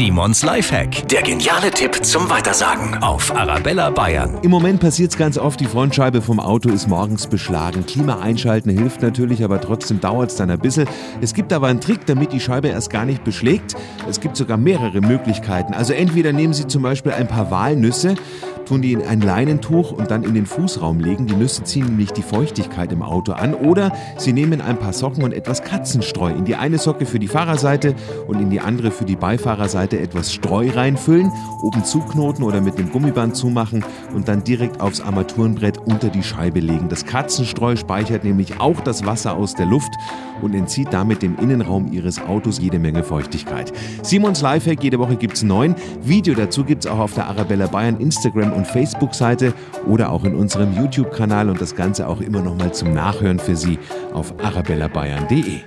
Simons Lifehack. Der geniale Tipp zum Weitersagen auf Arabella Bayern. Im Moment passiert es ganz oft, die Frontscheibe vom Auto ist morgens beschlagen. Klima einschalten hilft natürlich, aber trotzdem dauert es dann ein bisschen. Es gibt aber einen Trick, damit die Scheibe erst gar nicht beschlägt. Es gibt sogar mehrere Möglichkeiten. Also entweder nehmen Sie zum Beispiel ein paar Walnüsse, tun die in ein Leinentuch und dann in den Fußraum legen. Die Nüsse ziehen nämlich die Feuchtigkeit im Auto an. Oder Sie nehmen ein paar Socken und etwas Katzenstreu. In die eine Socke für die Fahrerseite und in die andere für die Beifahrerseite etwas Streu reinfüllen, oben zuknoten oder mit dem Gummiband zumachen und dann direkt aufs Armaturenbrett unter die Scheibe legen. Das Katzenstreu speichert nämlich auch das Wasser aus der Luft und entzieht damit dem Innenraum Ihres Autos jede Menge Feuchtigkeit. Simons Lifehack, jede Woche gibt es neun. Video dazu gibt es auch auf der Arabella Bayern Instagram und Facebook-Seite oder auch in unserem YouTube-Kanal und das Ganze auch immer noch mal zum Nachhören für Sie auf arabellabayern.de.